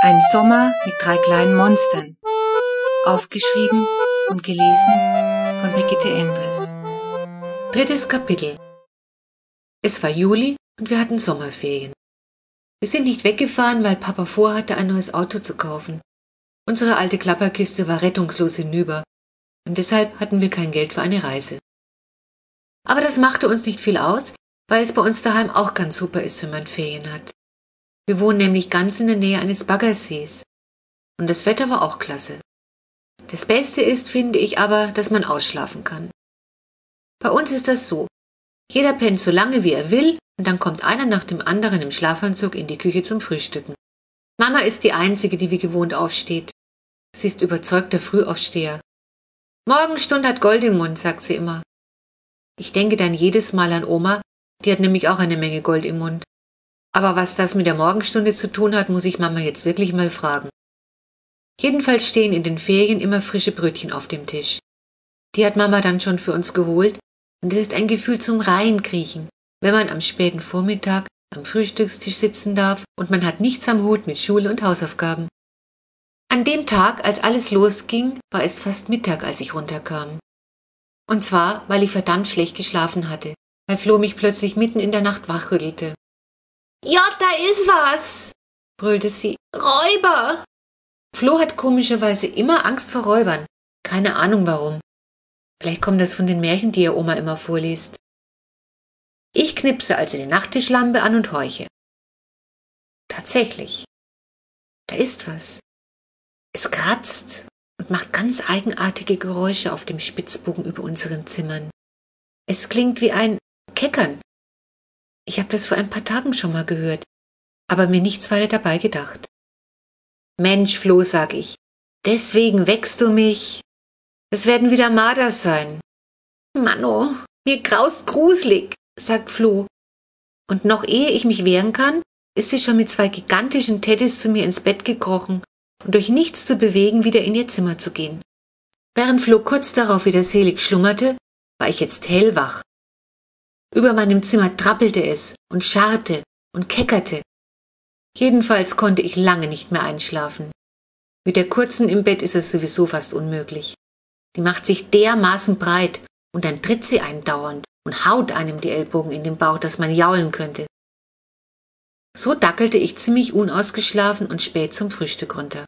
Ein Sommer mit drei kleinen Monstern. Aufgeschrieben und gelesen von Brigitte Endres. Drittes Kapitel. Es war Juli und wir hatten Sommerferien. Wir sind nicht weggefahren, weil Papa vorhatte, ein neues Auto zu kaufen. Unsere alte Klapperkiste war rettungslos hinüber und deshalb hatten wir kein Geld für eine Reise. Aber das machte uns nicht viel aus, weil es bei uns daheim auch ganz super ist, wenn man Ferien hat. Wir wohnen nämlich ganz in der Nähe eines Baggersees. Und das Wetter war auch klasse. Das Beste ist, finde ich aber, dass man ausschlafen kann. Bei uns ist das so. Jeder pennt so lange, wie er will, und dann kommt einer nach dem anderen im Schlafanzug in die Küche zum Frühstücken. Mama ist die Einzige, die wie gewohnt aufsteht. Sie ist überzeugter Frühaufsteher. Morgenstund hat Gold im Mund, sagt sie immer. Ich denke dann jedes Mal an Oma, die hat nämlich auch eine Menge Gold im Mund. Aber was das mit der Morgenstunde zu tun hat, muss ich Mama jetzt wirklich mal fragen. Jedenfalls stehen in den Ferien immer frische Brötchen auf dem Tisch. Die hat Mama dann schon für uns geholt und es ist ein Gefühl zum Reinkriechen, wenn man am späten Vormittag am Frühstückstisch sitzen darf und man hat nichts am Hut mit Schule und Hausaufgaben. An dem Tag, als alles losging, war es fast Mittag, als ich runterkam. Und zwar, weil ich verdammt schlecht geschlafen hatte, weil Flo mich plötzlich mitten in der Nacht wachrüttelte. Ja, da ist was, brüllte sie. Räuber! Flo hat komischerweise immer Angst vor Räubern. Keine Ahnung warum. Vielleicht kommt das von den Märchen, die ihr Oma immer vorliest. Ich knipse also die Nachttischlampe an und horche. Tatsächlich. Da ist was. Es kratzt und macht ganz eigenartige Geräusche auf dem Spitzbogen über unseren Zimmern. Es klingt wie ein Keckern, ich habe das vor ein paar Tagen schon mal gehört, aber mir nichts weiter dabei gedacht. Mensch, Flo, sag ich, deswegen wächst du mich. Es werden wieder Marders sein. Manno, mir graust gruselig, sagt Flo. Und noch ehe ich mich wehren kann, ist sie schon mit zwei gigantischen Teddys zu mir ins Bett gekrochen und durch nichts zu bewegen wieder in ihr Zimmer zu gehen. Während Flo kurz darauf wieder selig schlummerte, war ich jetzt hellwach über meinem Zimmer trappelte es und scharrte und keckerte. Jedenfalls konnte ich lange nicht mehr einschlafen. Mit der kurzen im Bett ist es sowieso fast unmöglich. Die macht sich dermaßen breit und dann tritt sie einen dauernd und haut einem die Ellbogen in den Bauch, dass man jaulen könnte. So dackelte ich ziemlich unausgeschlafen und spät zum Frühstück runter.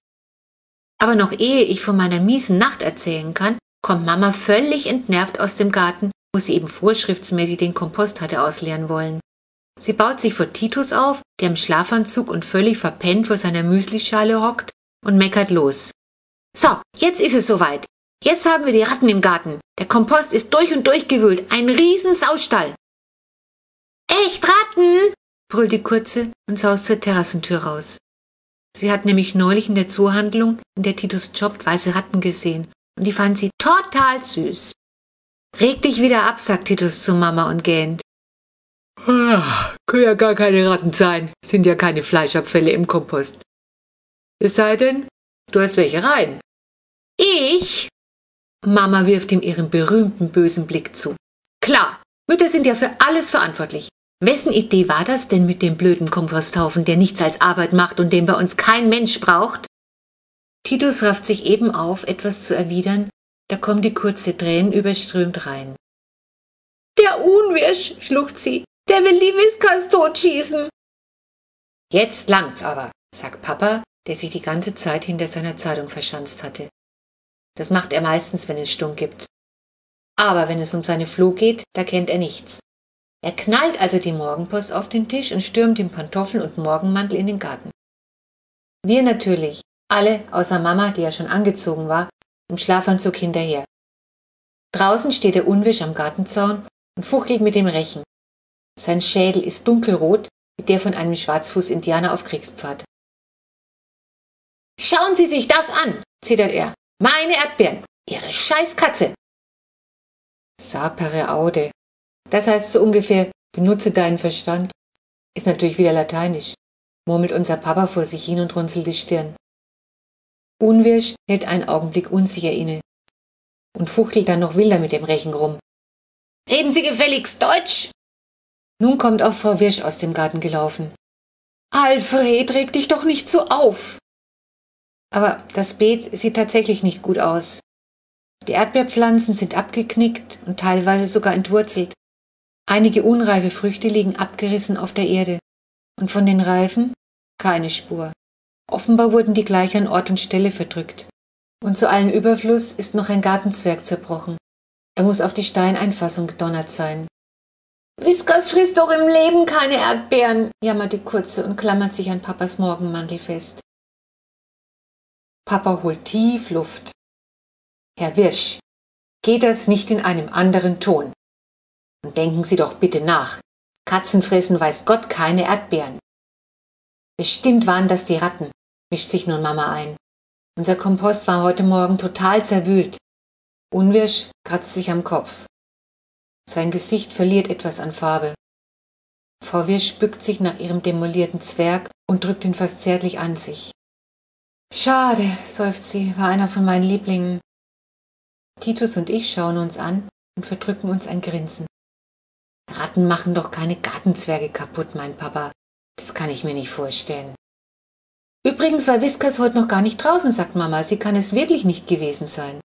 Aber noch ehe ich von meiner miesen Nacht erzählen kann, kommt Mama völlig entnervt aus dem Garten wo sie eben vorschriftsmäßig den Kompost hatte ausleeren wollen. Sie baut sich vor Titus auf, der im Schlafanzug und völlig verpennt vor seiner Müslischale hockt und meckert los. So, jetzt ist es soweit. Jetzt haben wir die Ratten im Garten. Der Kompost ist durch und durch gewühlt. Ein riesen Saustall. Echt Ratten? brüllt die Kurze und saust zur Terrassentür raus. Sie hat nämlich neulich in der Zoohandlung, in der Titus jobbt, weiße Ratten gesehen und die fand sie total süß. Reg dich wieder ab, sagt Titus zu Mama und gähnt. Ah, können ja gar keine Ratten sein, sind ja keine Fleischabfälle im Kompost. Es sei denn, du hast welche rein. Ich? Mama wirft ihm ihren berühmten bösen Blick zu. Klar, Mütter sind ja für alles verantwortlich. Wessen Idee war das denn mit dem blöden Komposthaufen, der nichts als Arbeit macht und den bei uns kein Mensch braucht? Titus rafft sich eben auf, etwas zu erwidern, da kommt die kurze Tränen überströmt rein. Der Unwirsch, schlucht sie, der will die Whiskas totschießen. Jetzt langt's aber, sagt Papa, der sich die ganze Zeit hinter seiner Zeitung verschanzt hatte. Das macht er meistens, wenn es Stunk gibt. Aber wenn es um seine Floh geht, da kennt er nichts. Er knallt also die Morgenpost auf den Tisch und stürmt im Pantoffeln und Morgenmantel in den Garten. Wir natürlich, alle außer Mama, die ja schon angezogen war, im Schlafanzug hinterher. Draußen steht der Unwisch am Gartenzaun und fuchtelt mit dem Rechen. Sein Schädel ist dunkelrot wie der von einem Schwarzfuß-Indianer auf Kriegspfad. Schauen Sie sich das an, zittert er. Meine Erdbeeren, Ihre Scheißkatze. Sapere aude. Das heißt so ungefähr, benutze deinen Verstand. Ist natürlich wieder lateinisch, murmelt unser Papa vor sich hin und runzelt die Stirn. Unwirsch hält einen Augenblick unsicher inne und fuchtelt dann noch wilder mit dem Rechen rum. Reden Sie gefälligst Deutsch! Nun kommt auch Frau Wirsch aus dem Garten gelaufen. Alfred, reg dich doch nicht so auf! Aber das Beet sieht tatsächlich nicht gut aus. Die Erdbeerpflanzen sind abgeknickt und teilweise sogar entwurzelt. Einige unreife Früchte liegen abgerissen auf der Erde. Und von den Reifen keine Spur. Offenbar wurden die gleich an Ort und Stelle verdrückt. Und zu allem Überfluss ist noch ein Gartenzwerg zerbrochen. Er muss auf die Steineinfassung gedonnert sein. Whiskas frisst doch im Leben keine Erdbeeren, jammert die Kurze und klammert sich an Papas Morgenmantel fest. Papa holt tief Luft. Herr Wirsch, geht das nicht in einem anderen Ton? Und denken Sie doch bitte nach. Katzen fressen weiß Gott keine Erdbeeren. Bestimmt waren das die Ratten, mischt sich nun Mama ein. Unser Kompost war heute Morgen total zerwühlt. Unwirsch kratzt sich am Kopf. Sein Gesicht verliert etwas an Farbe. Frau Wirsch bückt sich nach ihrem demolierten Zwerg und drückt ihn fast zärtlich an sich. Schade, seufzt sie, war einer von meinen Lieblingen. Titus und ich schauen uns an und verdrücken uns ein Grinsen. Ratten machen doch keine Gartenzwerge kaputt, mein Papa. Das kann ich mir nicht vorstellen. Übrigens war Whiskas heute noch gar nicht draußen, sagt Mama. Sie kann es wirklich nicht gewesen sein.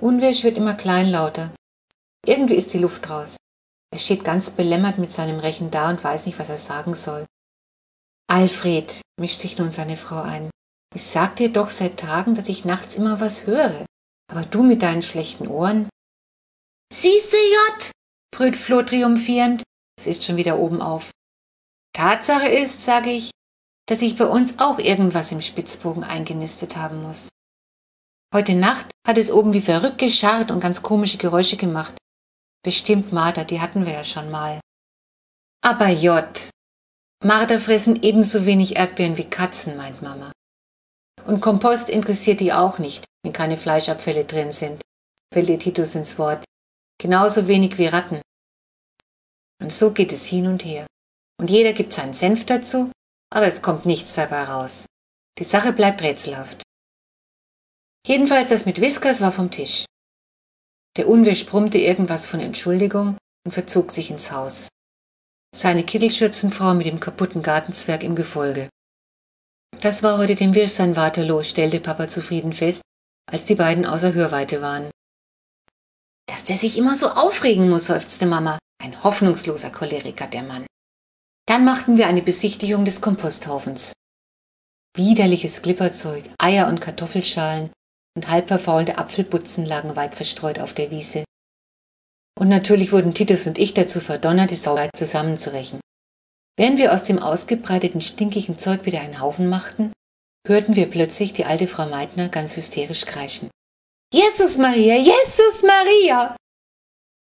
Unwirsch wird immer kleinlauter. Irgendwie ist die Luft raus. Er steht ganz belämmert mit seinem Rechen da und weiß nicht, was er sagen soll. Alfred, mischt sich nun seine Frau ein. Ich sag dir doch seit Tagen, dass ich nachts immer was höre. Aber du mit deinen schlechten Ohren. Siehste, J, brüllt Flo triumphierend. Es ist schon wieder oben auf. Tatsache ist, sage ich, dass sich bei uns auch irgendwas im Spitzbogen eingenistet haben muss. Heute Nacht hat es oben wie verrückt gescharrt und ganz komische Geräusche gemacht. Bestimmt Martha, die hatten wir ja schon mal. Aber J. Martha fressen ebenso wenig Erdbeeren wie Katzen, meint Mama. Und Kompost interessiert die auch nicht, wenn keine Fleischabfälle drin sind, fällt ihr Titus ins Wort. Genauso wenig wie Ratten. Und so geht es hin und her. Und jeder gibt seinen Senf dazu, aber es kommt nichts dabei raus. Die Sache bleibt rätselhaft. Jedenfalls das mit Whiskers war vom Tisch. Der Unwisch brummte irgendwas von Entschuldigung und verzog sich ins Haus. Seine Kittelschürzenfrau mit dem kaputten Gartenzwerg im Gefolge. Das war heute dem Wirsch sein Waterloo, stellte Papa zufrieden fest, als die beiden außer Hörweite waren. Dass der sich immer so aufregen muss, seufzte Mama. Ein hoffnungsloser Choleriker, der Mann. Dann machten wir eine Besichtigung des Komposthaufens. Widerliches Glipperzeug, Eier und Kartoffelschalen und halb verfaulte Apfelbutzen lagen weit verstreut auf der Wiese. Und natürlich wurden Titus und ich dazu verdonnert, die Sauerei zusammenzurechen. Während wir aus dem ausgebreiteten stinkigen Zeug wieder einen Haufen machten, hörten wir plötzlich die alte Frau Meitner ganz hysterisch kreischen. Jesus Maria, Jesus Maria!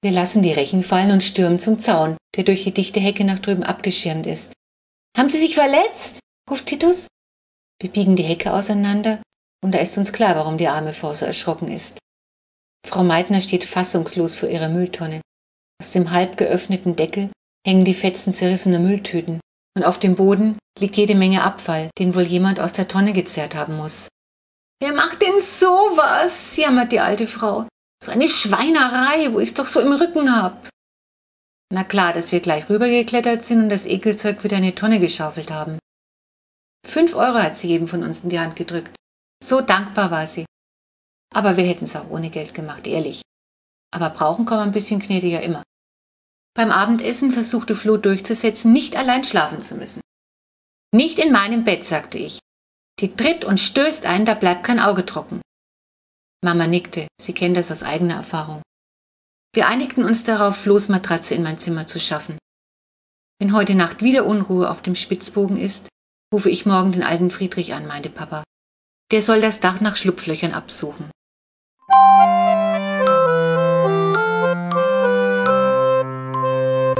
Wir lassen die Rechen fallen und stürmen zum Zaun, der durch die dichte Hecke nach drüben abgeschirmt ist. Haben Sie sich verletzt? ruft Titus. Wir biegen die Hecke auseinander und da ist uns klar, warum die arme Frau so erschrocken ist. Frau Meitner steht fassungslos vor ihrer Mülltonne. Aus dem halb geöffneten Deckel hängen die Fetzen zerrissener Mülltüten und auf dem Boden liegt jede Menge Abfall, den wohl jemand aus der Tonne gezerrt haben muss. Wer macht denn sowas? jammert die alte Frau. So eine Schweinerei, wo ich's doch so im Rücken hab. Na klar, dass wir gleich rübergeklettert sind und das Ekelzeug wieder in die Tonne geschaufelt haben. Fünf Euro hat sie jedem von uns in die Hand gedrückt. So dankbar war sie. Aber wir hätten's auch ohne Geld gemacht, ehrlich. Aber brauchen kann man ein bisschen gnädiger immer. Beim Abendessen versuchte Flo durchzusetzen, nicht allein schlafen zu müssen. Nicht in meinem Bett, sagte ich. Die tritt und stößt ein, da bleibt kein Auge trocken. Mama nickte, sie kennt das aus eigener Erfahrung. Wir einigten uns darauf, Flo's Matratze in mein Zimmer zu schaffen. Wenn heute Nacht wieder Unruhe auf dem Spitzbogen ist, rufe ich morgen den alten Friedrich an, meinte Papa. Der soll das Dach nach Schlupflöchern absuchen.